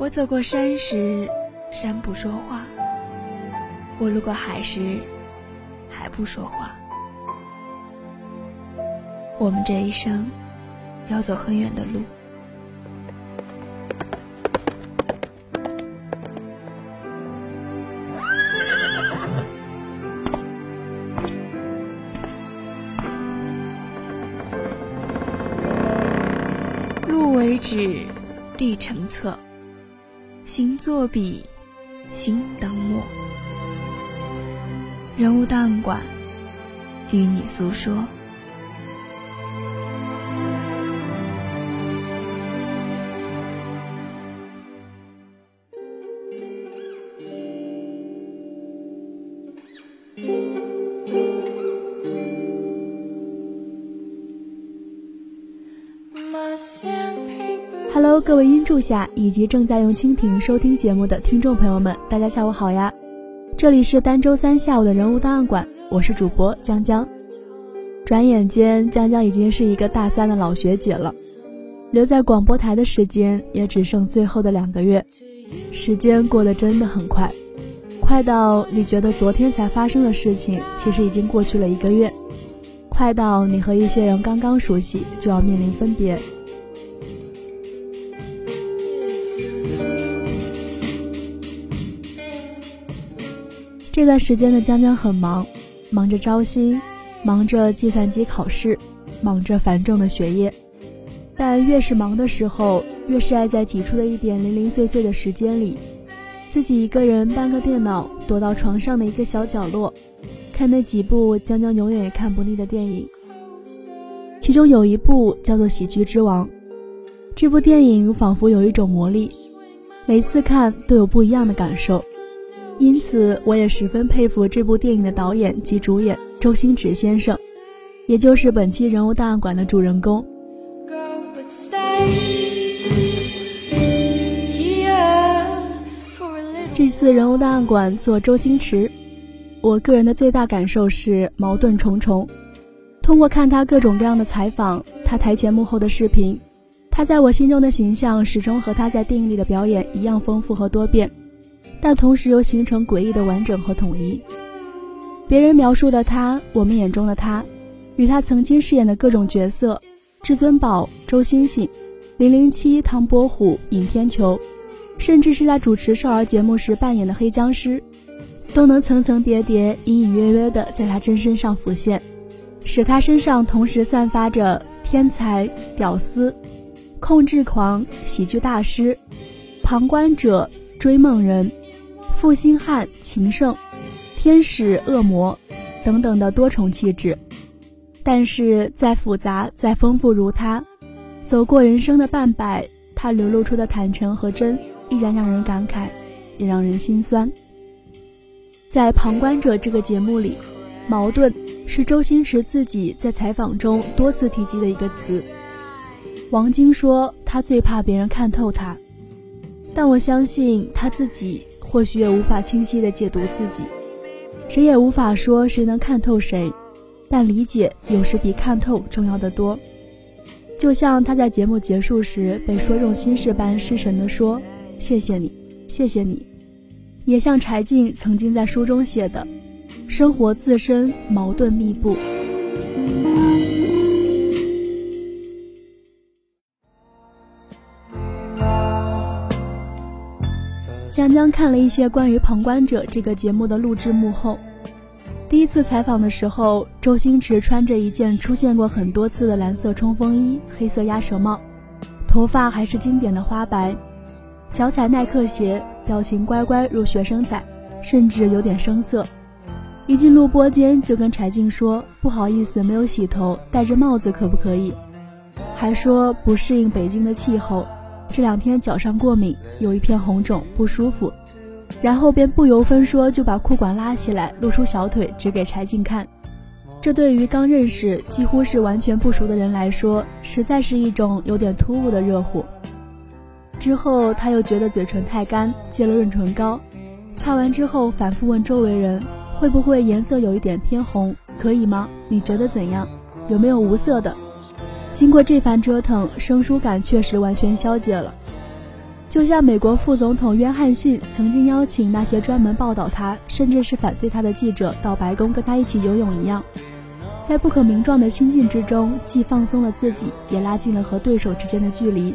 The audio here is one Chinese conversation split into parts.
我走过山时，山不说话；我路过海时，海不说话。我们这一生要走很远的路，路为纸，地成册。心作笔，心当墨。人物档案馆，与你诉说。Hello，各位音柱下以及正在用蜻蜓收听节目的听众朋友们，大家下午好呀！这里是单周三下午的人物档案馆，我是主播江江。转眼间，江江已经是一个大三的老学姐了，留在广播台的时间也只剩最后的两个月，时间过得真的很快，快到你觉得昨天才发生的事情，其实已经过去了一个月，快到你和一些人刚刚熟悉，就要面临分别。这段时间的江江很忙，忙着招新，忙着计算机考试，忙着繁重的学业。但越是忙的时候，越是爱在挤出的一点零零碎碎的时间里，自己一个人搬个电脑，躲到床上的一个小角落，看那几部江江永远也看不腻的电影。其中有一部叫做《喜剧之王》，这部电影仿佛有一种魔力，每次看都有不一样的感受。因此，我也十分佩服这部电影的导演及主演周星驰先生，也就是本期人物档案馆的主人公。这次人物档案馆做周星驰，我个人的最大感受是矛盾重重。通过看他各种各样的采访，他台前幕后的视频，他在我心中的形象始终和他在电影里的表演一样丰富和多变。但同时又形成诡异的完整和统一。别人描述的他，我们眼中的他，与他曾经饰演的各种角色——至尊宝、周星星、零零七、唐伯虎、尹天球，甚至是在主持少儿节目时扮演的黑僵尸，都能层层叠叠、隐隐约约地在他真身上浮现，使他身上同时散发着天才、屌丝、控制狂、喜剧大师、旁观者、追梦人。负心汉、情圣、天使、恶魔等等的多重气质，但是再复杂、再丰富如他，走过人生的半百，他流露出的坦诚和真，依然让人感慨，也让人心酸。在《旁观者》这个节目里，矛盾是周星驰自己在采访中多次提及的一个词。王晶说他最怕别人看透他，但我相信他自己。或许也无法清晰地解读自己，谁也无法说谁能看透谁，但理解有时比看透重要的多。就像他在节目结束时被说中心事般失神地说：“谢谢你，谢谢你。”也像柴静曾经在书中写的：“生活自身矛盾密布。”江看了一些关于《旁观者》这个节目的录制幕后。第一次采访的时候，周星驰穿着一件出现过很多次的蓝色冲锋衣、黑色鸭舌帽，头发还是经典的花白，脚踩耐克鞋，表情乖乖如学生仔，甚至有点生涩。一进录播间就跟柴静说：“不好意思，没有洗头，戴着帽子可不可以？”还说不适应北京的气候，这两天脚上过敏，有一片红肿，不舒服。然后便不由分说就把裤管拉起来，露出小腿，指给柴静看。这对于刚认识、几乎是完全不熟的人来说，实在是一种有点突兀的热乎。之后他又觉得嘴唇太干，借了润唇膏，擦完之后反复问周围人，会不会颜色有一点偏红？可以吗？你觉得怎样？有没有无色的？经过这番折腾，生疏感确实完全消解了。就像美国副总统约翰逊曾经邀请那些专门报道他，甚至是反对他的记者到白宫跟他一起游泳一样，在不可名状的亲近之中，既放松了自己，也拉近了和对手之间的距离。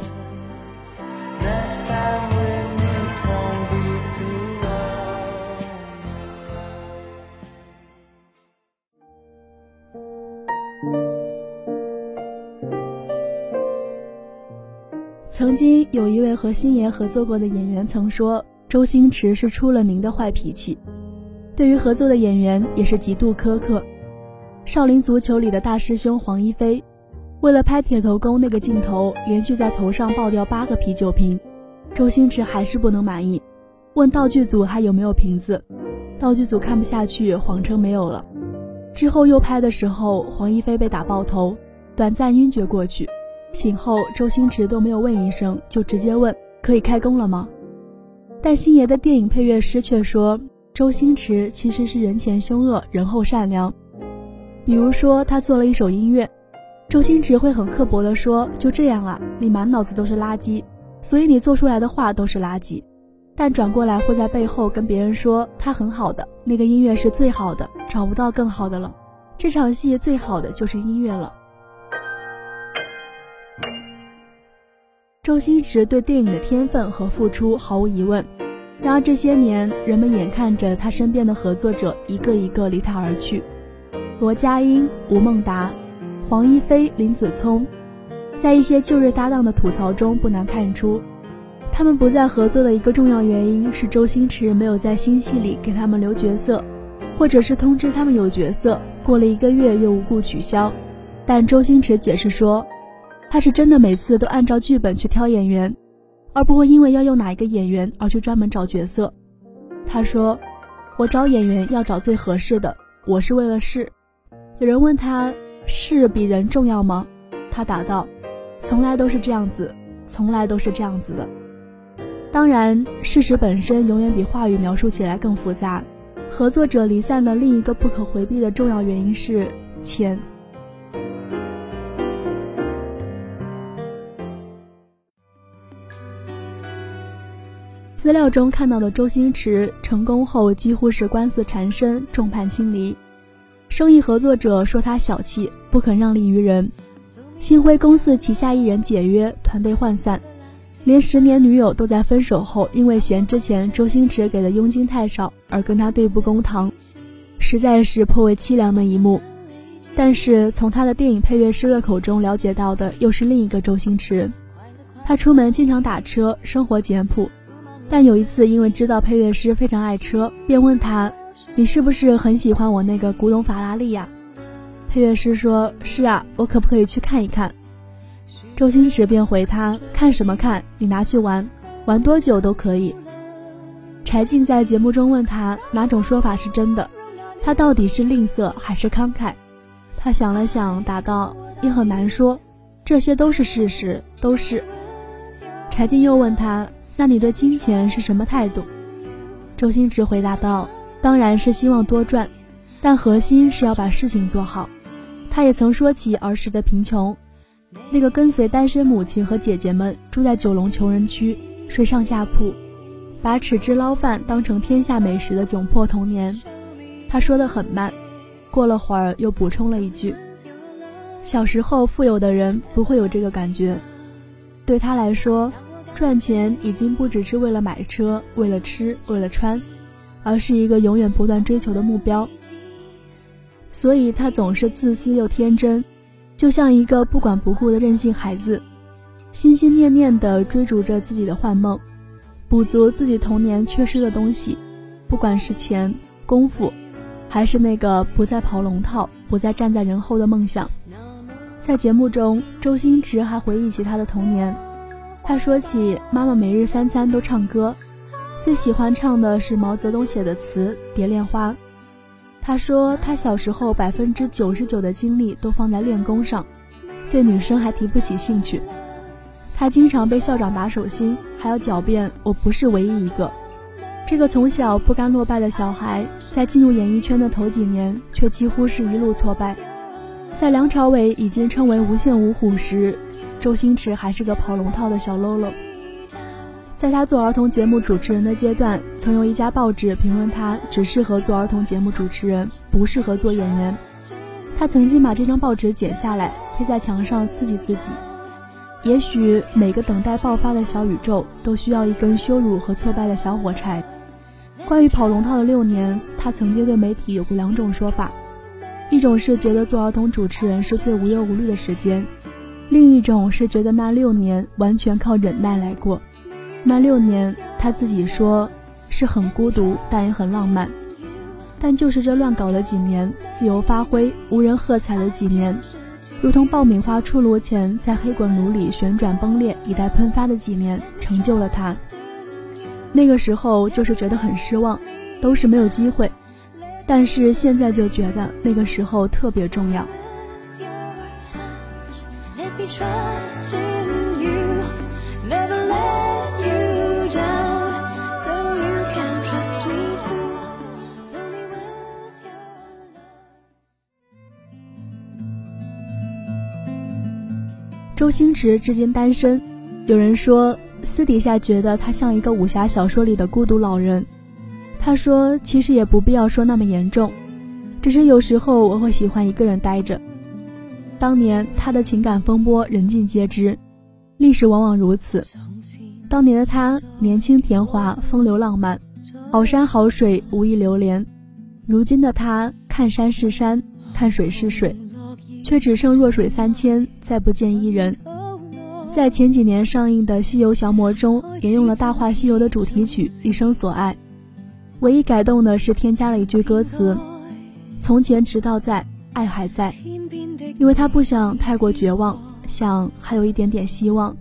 曾经有一位和星爷合作过的演员曾说，周星驰是出了名的坏脾气，对于合作的演员也是极度苛刻。《少林足球》里的大师兄黄一飞，为了拍铁头功那个镜头，连续在头上爆掉八个啤酒瓶，周星驰还是不能满意，问道具组还有没有瓶子，道具组看不下去，谎称没有了。之后又拍的时候，黄一飞被打爆头，短暂晕厥过去。醒后，周星驰都没有问一声，就直接问可以开工了吗？但星爷的电影配乐师却说，周星驰其实是人前凶恶，人后善良。比如说，他做了一首音乐，周星驰会很刻薄地说：“就这样啊，你满脑子都是垃圾，所以你做出来的话都是垃圾。”但转过来会在背后跟别人说他很好的，那个音乐是最好的，找不到更好的了。这场戏最好的就是音乐了。周星驰对电影的天分和付出毫无疑问，然而这些年，人们眼看着他身边的合作者一个一个离他而去，罗家英、吴孟达、黄一飞、林子聪，在一些旧日搭档的吐槽中，不难看出，他们不再合作的一个重要原因是周星驰没有在新戏里给他们留角色，或者是通知他们有角色，过了一个月又无故取消。但周星驰解释说。他是真的每次都按照剧本去挑演员，而不会因为要用哪一个演员而去专门找角色。他说：“我找演员要找最合适的，我是为了事。”有人问他：“事比人重要吗？”他答道：“从来都是这样子，从来都是这样子的。”当然，事实本身永远比话语描述起来更复杂。合作者离散的另一个不可回避的重要原因是钱。资料中看到的周星驰成功后几乎是官司缠身，众叛亲离。生意合作者说他小气，不肯让利于人。星辉公司旗下艺人解约，团队涣散，连十年女友都在分手后，因为嫌之前周星驰给的佣金太少而跟他对簿公堂，实在是颇为凄凉的一幕。但是从他的电影配乐师的口中了解到的又是另一个周星驰。他出门经常打车，生活简朴。但有一次，因为知道配乐师非常爱车，便问他：“你是不是很喜欢我那个古董法拉利呀？”配乐师说：“是啊，我可不可以去看一看？”周星驰便回他：“看什么看？你拿去玩，玩多久都可以。”柴静在节目中问他哪种说法是真的，他到底是吝啬还是慷慨？他想了想，答道：“也很难说，这些都是事实，都是。”柴静又问他。那你对金钱是什么态度？周星驰回答道：“当然是希望多赚，但核心是要把事情做好。”他也曾说起儿时的贫穷，那个跟随单身母亲和姐姐们住在九龙穷人区，睡上下铺，把豉汁捞饭当成天下美食的窘迫童年。他说的很慢，过了会儿又补充了一句：“小时候富有的人不会有这个感觉，对他来说。”赚钱已经不只是为了买车、为了吃、为了穿，而是一个永远不断追求的目标。所以他总是自私又天真，就像一个不管不顾的任性孩子，心心念念地追逐着自己的幻梦，补足自己童年缺失的东西，不管是钱、功夫，还是那个不再跑龙套、不再站在人后的梦想。在节目中，周星驰还回忆起他的童年。他说起妈妈每日三餐都唱歌，最喜欢唱的是毛泽东写的词《蝶恋花》。他说他小时候百分之九十九的精力都放在练功上，对女生还提不起兴趣。他经常被校长打手心，还要狡辩我不是唯一一个。这个从小不甘落败的小孩，在进入演艺圈的头几年，却几乎是一路挫败。在梁朝伟已经称为无线五虎时，周星驰还是个跑龙套的小喽啰。在他做儿童节目主持人的阶段，曾有一家报纸评论他只适合做儿童节目主持人，不适合做演员。他曾经把这张报纸剪下来贴在墙上，刺激自己。也许每个等待爆发的小宇宙都需要一根羞辱和挫败的小火柴。关于跑龙套的六年，他曾经对媒体有过两种说法：一种是觉得做儿童主持人是最无忧无虑的时间；另一种是觉得那六年完全靠忍耐来过。那六年，他自己说是很孤独，但也很浪漫。但就是这乱搞的几年，自由发挥、无人喝彩的几年。如同爆米花出炉前在黑滚炉里旋转崩裂以待喷发的几年，成就了他。那个时候就是觉得很失望，都是没有机会。但是现在就觉得那个时候特别重要。周星驰至今单身，有人说私底下觉得他像一个武侠小说里的孤独老人。他说其实也不必要说那么严重，只是有时候我会喜欢一个人待着。当年他的情感风波人尽皆知，历史往往如此。当年的他年轻甜滑，风流浪漫，好山好水无意流连。如今的他看山是山，看水是水。却只剩弱水三千，再不见伊人。在前几年上映的《西游降魔》中，沿用了《大话西游》的主题曲《一生所爱》，唯一改动的是添加了一句歌词：“从前直到在，爱还在。”因为他不想太过绝望，想还有一点点希望。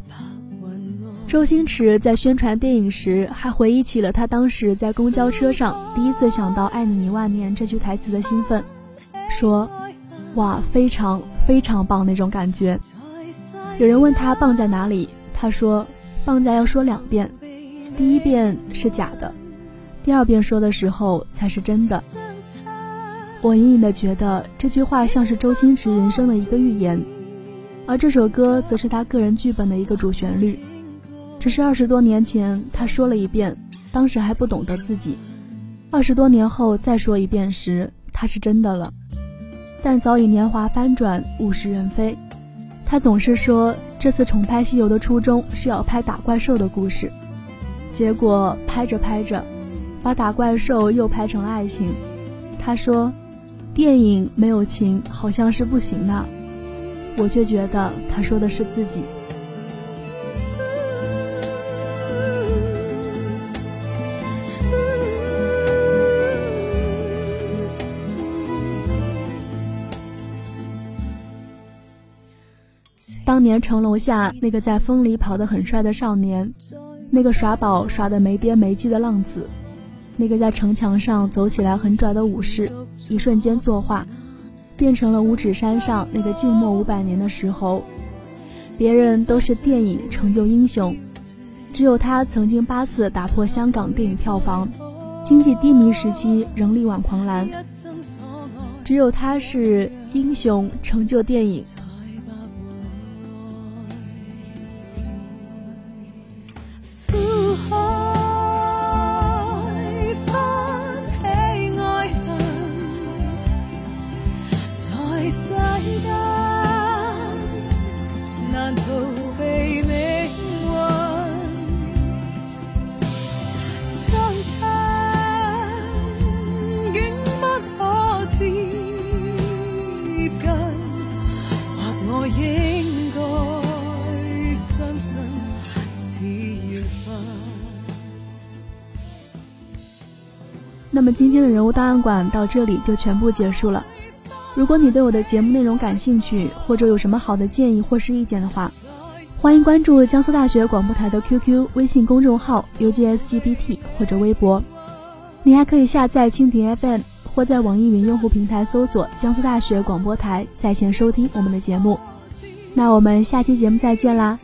周星驰在宣传电影时，还回忆起了他当时在公交车上第一次想到“爱你一万年”这句台词的兴奋，说。哇，非常非常棒那种感觉。有人问他棒在哪里，他说棒在要说两遍，第一遍是假的，第二遍说的时候才是真的。我隐隐的觉得这句话像是周星驰人生的一个预言，而这首歌则是他个人剧本的一个主旋律。只是二十多年前他说了一遍，当时还不懂得自己；二十多年后再说一遍时，他是真的了。但早已年华翻转，物是人非。他总是说，这次重拍《西游》的初衷是要拍打怪兽的故事，结果拍着拍着，把打怪兽又拍成了爱情。他说，电影没有情好像是不行的，我却觉得他说的是自己。当年城楼下那个在风里跑得很帅的少年，那个耍宝耍得没边没际的浪子，那个在城墙上走起来很拽的武士，一瞬间作画，变成了五指山上那个静默五百年的石猴。别人都是电影成就英雄，只有他曾经八次打破香港电影票房，经济低迷时期仍力挽狂澜。只有他是英雄成就电影。那么今天的人物档案馆到这里就全部结束了。如果你对我的节目内容感兴趣，或者有什么好的建议或是意见的话，欢迎关注江苏大学广播台的 QQ 微信公众号 UGSGBT 或者微博。你还可以下载蜻蜓 FM 或在网易云用户平台搜索江苏大学广播台在线收听我们的节目。那我们下期节目再见啦！